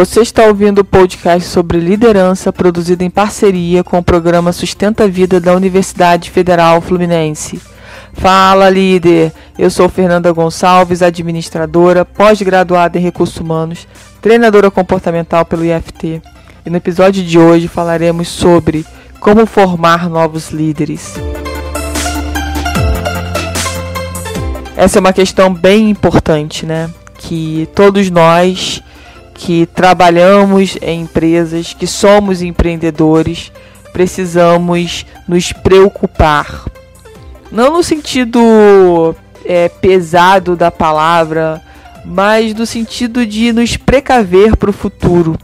Você está ouvindo o podcast sobre liderança produzido em parceria com o programa Sustenta a Vida da Universidade Federal Fluminense. Fala, líder! Eu sou Fernanda Gonçalves, administradora, pós-graduada em recursos humanos, treinadora comportamental pelo IFT. E no episódio de hoje falaremos sobre como formar novos líderes. Essa é uma questão bem importante, né? Que todos nós que trabalhamos em empresas, que somos empreendedores, precisamos nos preocupar. Não no sentido é, pesado da palavra, mas no sentido de nos precaver para o futuro.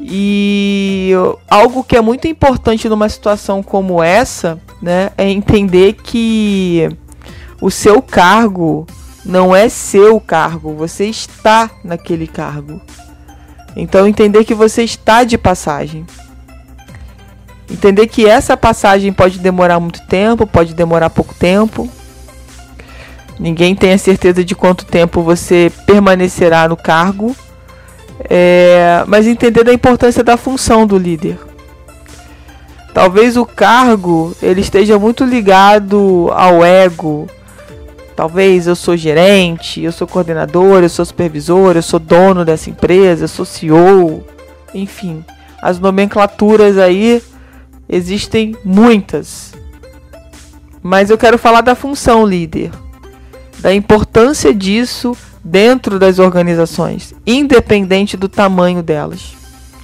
E algo que é muito importante numa situação como essa, né, é entender que o seu cargo não é seu cargo, você está naquele cargo. Então entender que você está de passagem. Entender que essa passagem pode demorar muito tempo, pode demorar pouco tempo. Ninguém tem a certeza de quanto tempo você permanecerá no cargo. É, mas entender da importância da função do líder. Talvez o cargo ele esteja muito ligado ao ego, Talvez eu sou gerente, eu sou coordenador, eu sou supervisor, eu sou dono dessa empresa, eu sou CEO, enfim, as nomenclaturas aí existem muitas. Mas eu quero falar da função líder, da importância disso dentro das organizações, independente do tamanho delas.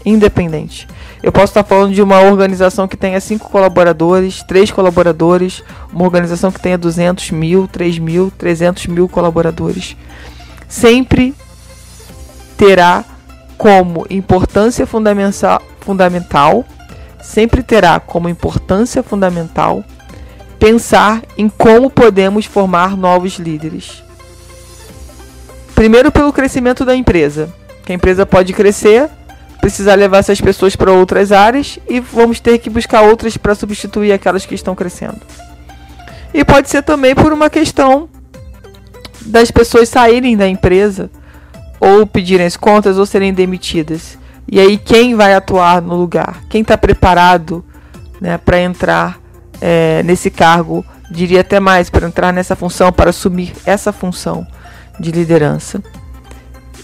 Independente. Eu posso estar falando de uma organização que tenha 5 colaboradores, 3 colaboradores, uma organização que tenha 200 mil, 3 mil, 300 mil colaboradores. Sempre terá como importância fundamental, fundamental, sempre terá como importância fundamental pensar em como podemos formar novos líderes. Primeiro, pelo crescimento da empresa. Que a empresa pode crescer precisar levar essas pessoas para outras áreas e vamos ter que buscar outras para substituir aquelas que estão crescendo. E pode ser também por uma questão das pessoas saírem da empresa ou pedirem as contas ou serem demitidas. E aí quem vai atuar no lugar? Quem está preparado né, para entrar é, nesse cargo? Diria até mais, para entrar nessa função, para assumir essa função de liderança.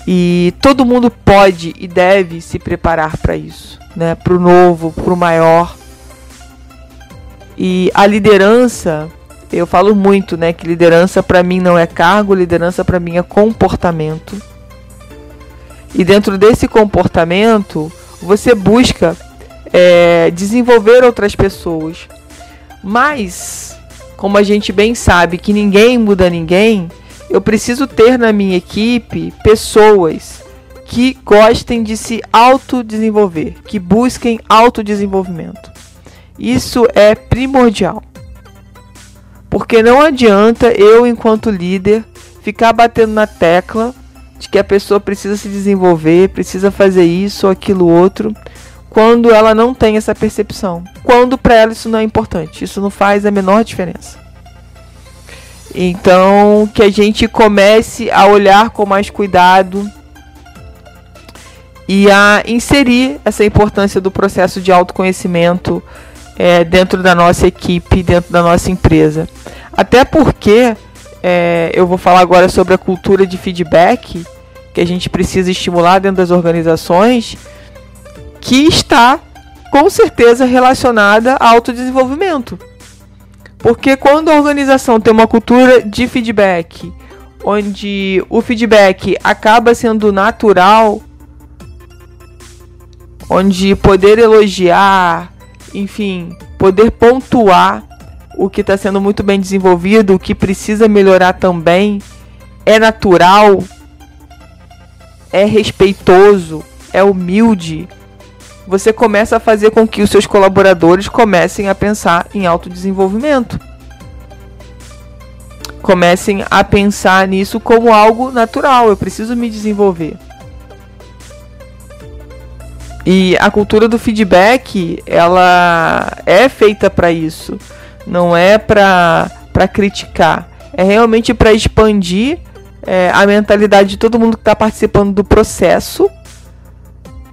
E todo mundo pode e deve se preparar para isso, né? Para o novo, para o maior. E a liderança, eu falo muito, né? Que liderança para mim não é cargo, liderança para mim é comportamento. E dentro desse comportamento, você busca é, desenvolver outras pessoas. Mas, como a gente bem sabe que ninguém muda ninguém, eu preciso ter na minha equipe pessoas que gostem de se autodesenvolver, que busquem autodesenvolvimento. Isso é primordial. Porque não adianta eu, enquanto líder, ficar batendo na tecla de que a pessoa precisa se desenvolver, precisa fazer isso ou aquilo outro, quando ela não tem essa percepção. Quando para ela isso não é importante, isso não faz a menor diferença. Então, que a gente comece a olhar com mais cuidado e a inserir essa importância do processo de autoconhecimento é, dentro da nossa equipe, dentro da nossa empresa. Até porque é, eu vou falar agora sobre a cultura de feedback que a gente precisa estimular dentro das organizações, que está com certeza relacionada ao autodesenvolvimento. Porque quando a organização tem uma cultura de feedback, onde o feedback acaba sendo natural, onde poder elogiar, enfim, poder pontuar o que está sendo muito bem desenvolvido, o que precisa melhorar também, é natural, é respeitoso, é humilde, você começa a fazer com que os seus colaboradores comecem a pensar em autodesenvolvimento. Comecem a pensar nisso como algo natural, eu preciso me desenvolver. E a cultura do feedback, ela é feita para isso. Não é para criticar. É realmente para expandir é, a mentalidade de todo mundo que está participando do processo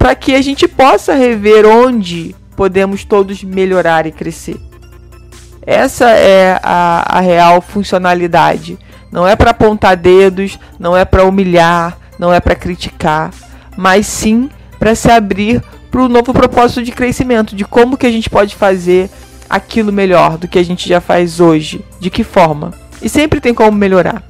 para que a gente possa rever onde podemos todos melhorar e crescer. Essa é a, a real funcionalidade. Não é para apontar dedos, não é para humilhar, não é para criticar, mas sim para se abrir para o novo propósito de crescimento, de como que a gente pode fazer aquilo melhor do que a gente já faz hoje, de que forma. E sempre tem como melhorar.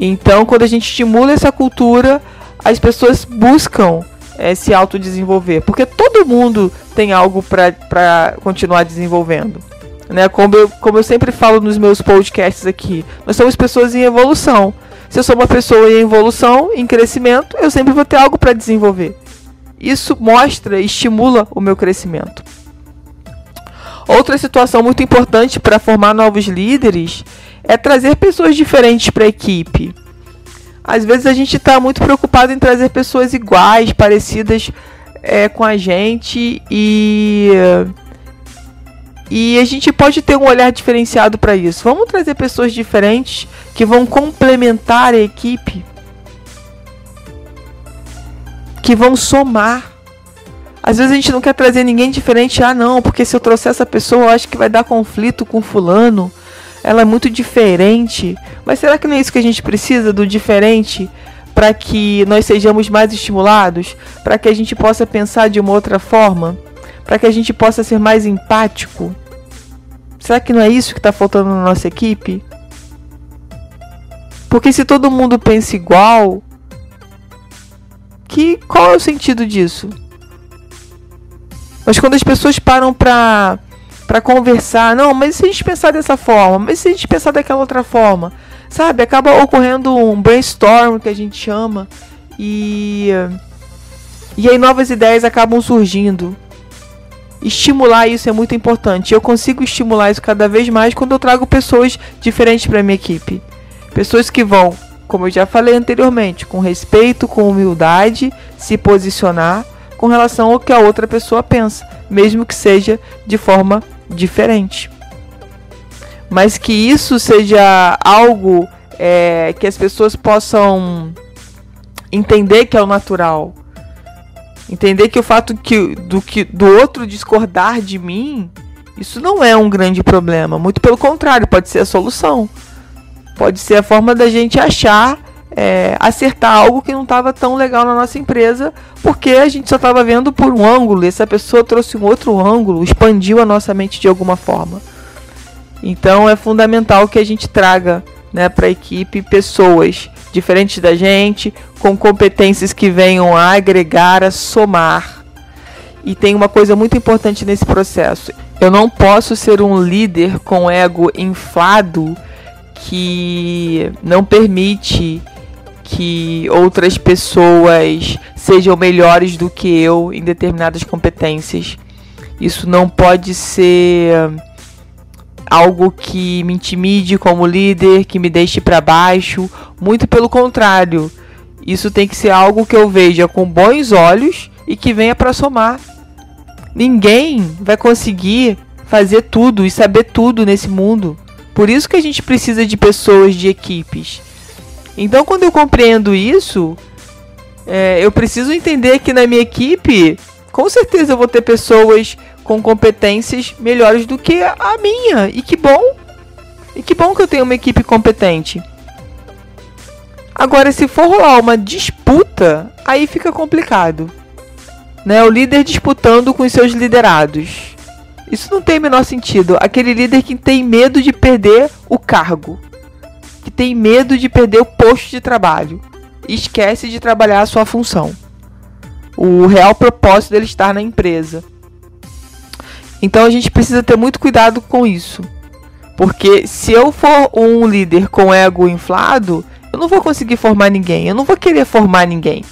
Então, quando a gente estimula essa cultura, as pessoas buscam é, se autodesenvolver, porque todo mundo tem algo para continuar desenvolvendo. Né? Como, eu, como eu sempre falo nos meus podcasts aqui, nós somos pessoas em evolução. Se eu sou uma pessoa em evolução, em crescimento, eu sempre vou ter algo para desenvolver. Isso mostra, estimula o meu crescimento. Outra situação muito importante para formar novos líderes é trazer pessoas diferentes para a equipe. Às vezes a gente está muito preocupado em trazer pessoas iguais, parecidas é, com a gente e e a gente pode ter um olhar diferenciado para isso. Vamos trazer pessoas diferentes que vão complementar a equipe, que vão somar. Às vezes a gente não quer trazer ninguém diferente, ah não, porque se eu trouxer essa pessoa, eu acho que vai dar conflito com fulano. Ela é muito diferente. Mas será que não é isso que a gente precisa do diferente para que nós sejamos mais estimulados, para que a gente possa pensar de uma outra forma? para que a gente possa ser mais empático? Será que não é isso que está faltando na nossa equipe? Porque se todo mundo pensa igual, que qual é o sentido disso? Mas quando as pessoas param para para conversar, não, mas se a gente pensar dessa forma, mas se a gente pensar daquela outra forma, sabe? Acaba ocorrendo um brainstorm que a gente chama e e aí novas ideias acabam surgindo estimular isso é muito importante. Eu consigo estimular isso cada vez mais quando eu trago pessoas diferentes para minha equipe. Pessoas que vão, como eu já falei anteriormente, com respeito, com humildade, se posicionar com relação ao que a outra pessoa pensa, mesmo que seja de forma diferente. Mas que isso seja algo é, que as pessoas possam entender que é o natural, Entender que o fato que, do, que, do outro discordar de mim, isso não é um grande problema. Muito pelo contrário, pode ser a solução. Pode ser a forma da gente achar, é, acertar algo que não estava tão legal na nossa empresa, porque a gente só estava vendo por um ângulo, e essa pessoa trouxe um outro ângulo, expandiu a nossa mente de alguma forma. Então é fundamental que a gente traga né, para a equipe pessoas diferentes da gente, com competências que venham a agregar, a somar. E tem uma coisa muito importante nesse processo. Eu não posso ser um líder com ego inflado que não permite que outras pessoas sejam melhores do que eu em determinadas competências. Isso não pode ser algo que me intimide como líder, que me deixe para baixo. Muito pelo contrário. Isso tem que ser algo que eu veja com bons olhos e que venha para somar. Ninguém vai conseguir fazer tudo e saber tudo nesse mundo. Por isso que a gente precisa de pessoas, de equipes. Então, quando eu compreendo isso, é, eu preciso entender que na minha equipe, com certeza eu vou ter pessoas com competências melhores do que a minha. E que bom! E que bom que eu tenho uma equipe competente. Agora, se for rolar uma disputa, aí fica complicado. Né? O líder disputando com os seus liderados. Isso não tem o menor sentido. Aquele líder que tem medo de perder o cargo, que tem medo de perder o posto de trabalho, e esquece de trabalhar a sua função. O real propósito dele estar na empresa. Então a gente precisa ter muito cuidado com isso. Porque se eu for um líder com ego inflado, eu não vou conseguir formar ninguém. Eu não vou querer formar ninguém.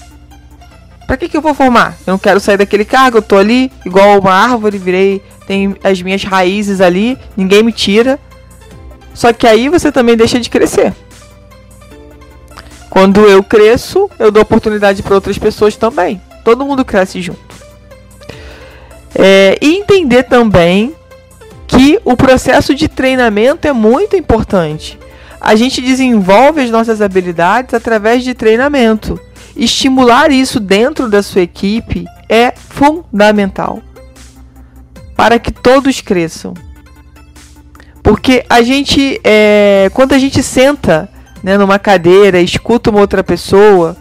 Para que, que eu vou formar? Eu não quero sair daquele cargo, eu tô ali, igual uma árvore, virei, tem as minhas raízes ali, ninguém me tira. Só que aí você também deixa de crescer. Quando eu cresço, eu dou oportunidade para outras pessoas também. Todo mundo cresce junto. É, e entender também que o processo de treinamento é muito importante. A gente desenvolve as nossas habilidades através de treinamento. Estimular isso dentro da sua equipe é fundamental para que todos cresçam. Porque a gente, é, quando a gente senta né, numa cadeira, escuta uma outra pessoa,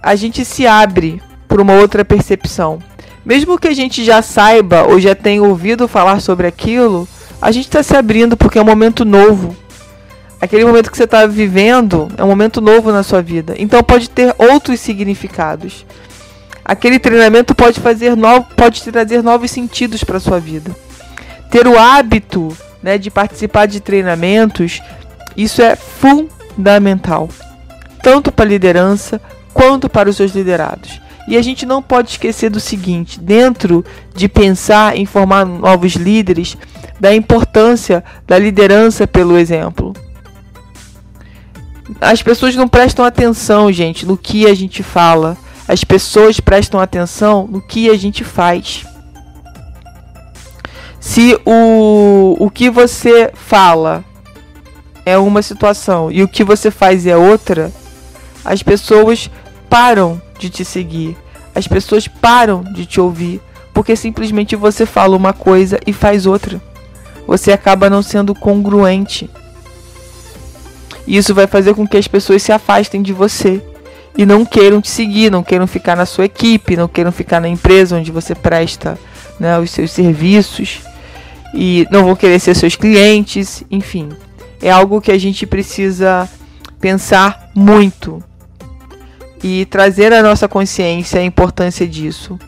a gente se abre para uma outra percepção. Mesmo que a gente já saiba ou já tenha ouvido falar sobre aquilo, a gente está se abrindo porque é um momento novo. Aquele momento que você está vivendo é um momento novo na sua vida. Então pode ter outros significados. Aquele treinamento pode fazer novo, pode trazer novos sentidos para sua vida. Ter o hábito né, de participar de treinamentos, isso é fundamental, tanto para a liderança quanto para os seus liderados. E a gente não pode esquecer do seguinte: dentro de pensar em formar novos líderes, da importância da liderança pelo exemplo. As pessoas não prestam atenção, gente, no que a gente fala. As pessoas prestam atenção no que a gente faz. Se o, o que você fala é uma situação e o que você faz é outra, as pessoas param de te seguir. As pessoas param de te ouvir porque simplesmente você fala uma coisa e faz outra. Você acaba não sendo congruente. E isso vai fazer com que as pessoas se afastem de você e não queiram te seguir, não queiram ficar na sua equipe, não queiram ficar na empresa onde você presta né, os seus serviços e não vão querer ser seus clientes, enfim. É algo que a gente precisa pensar muito e trazer à nossa consciência a importância disso.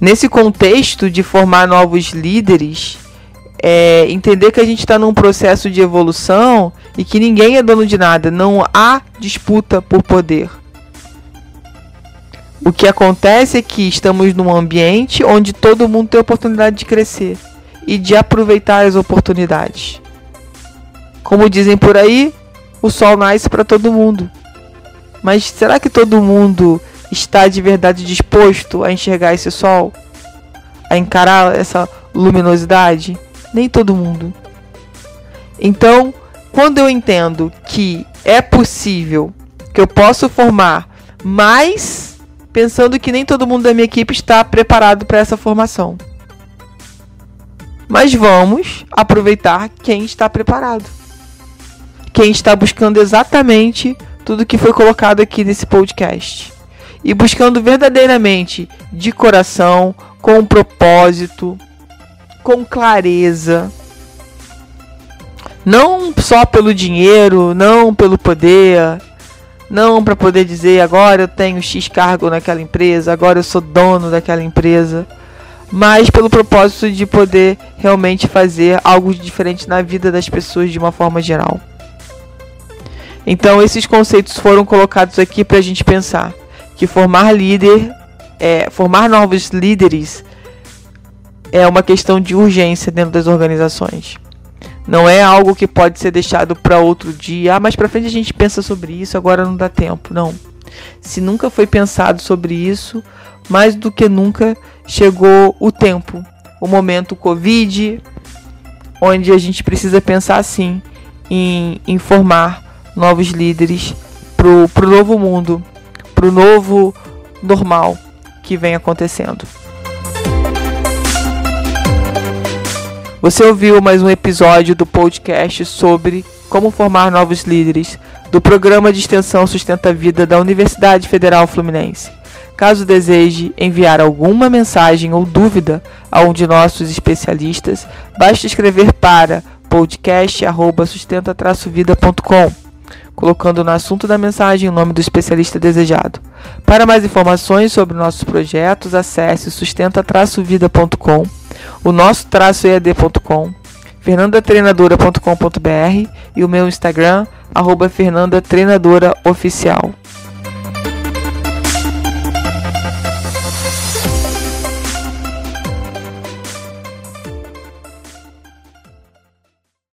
Nesse contexto de formar novos líderes, é entender que a gente está num processo de evolução e que ninguém é dono de nada, não há disputa por poder. O que acontece é que estamos num ambiente onde todo mundo tem oportunidade de crescer e de aproveitar as oportunidades. Como dizem por aí, o sol nasce para todo mundo. Mas será que todo mundo está de verdade disposto a enxergar esse sol? A encarar essa luminosidade? Nem todo mundo. Então, quando eu entendo que é possível, que eu posso formar mais, pensando que nem todo mundo da minha equipe está preparado para essa formação. Mas vamos aproveitar quem está preparado. Quem está buscando exatamente tudo que foi colocado aqui nesse podcast. E buscando verdadeiramente de coração, com propósito, com clareza. Não só pelo dinheiro, não pelo poder, não para poder dizer agora eu tenho X cargo naquela empresa, agora eu sou dono daquela empresa, mas pelo propósito de poder realmente fazer algo diferente na vida das pessoas de uma forma geral. Então esses conceitos foram colocados aqui para a gente pensar que formar líder, é, formar novos líderes é uma questão de urgência dentro das organizações. Não é algo que pode ser deixado para outro dia. Ah, mas para frente a gente pensa sobre isso, agora não dá tempo. Não. Se nunca foi pensado sobre isso, mais do que nunca chegou o tempo, o momento Covid, onde a gente precisa pensar assim em, em formar novos líderes para o novo mundo, para o novo normal que vem acontecendo. Você ouviu mais um episódio do podcast sobre como formar novos líderes do programa de extensão Sustenta a Vida da Universidade Federal Fluminense. Caso deseje enviar alguma mensagem ou dúvida a um de nossos especialistas, basta escrever para podcast@sustenta-vida.com colocando no assunto da mensagem o nome do especialista desejado. Para mais informações sobre nossos projetos, acesse sustenta-vida.com, o nosso ead.com, fernandatreinadora.com.br e o meu Instagram, arroba Fernanda Treinadora Oficial.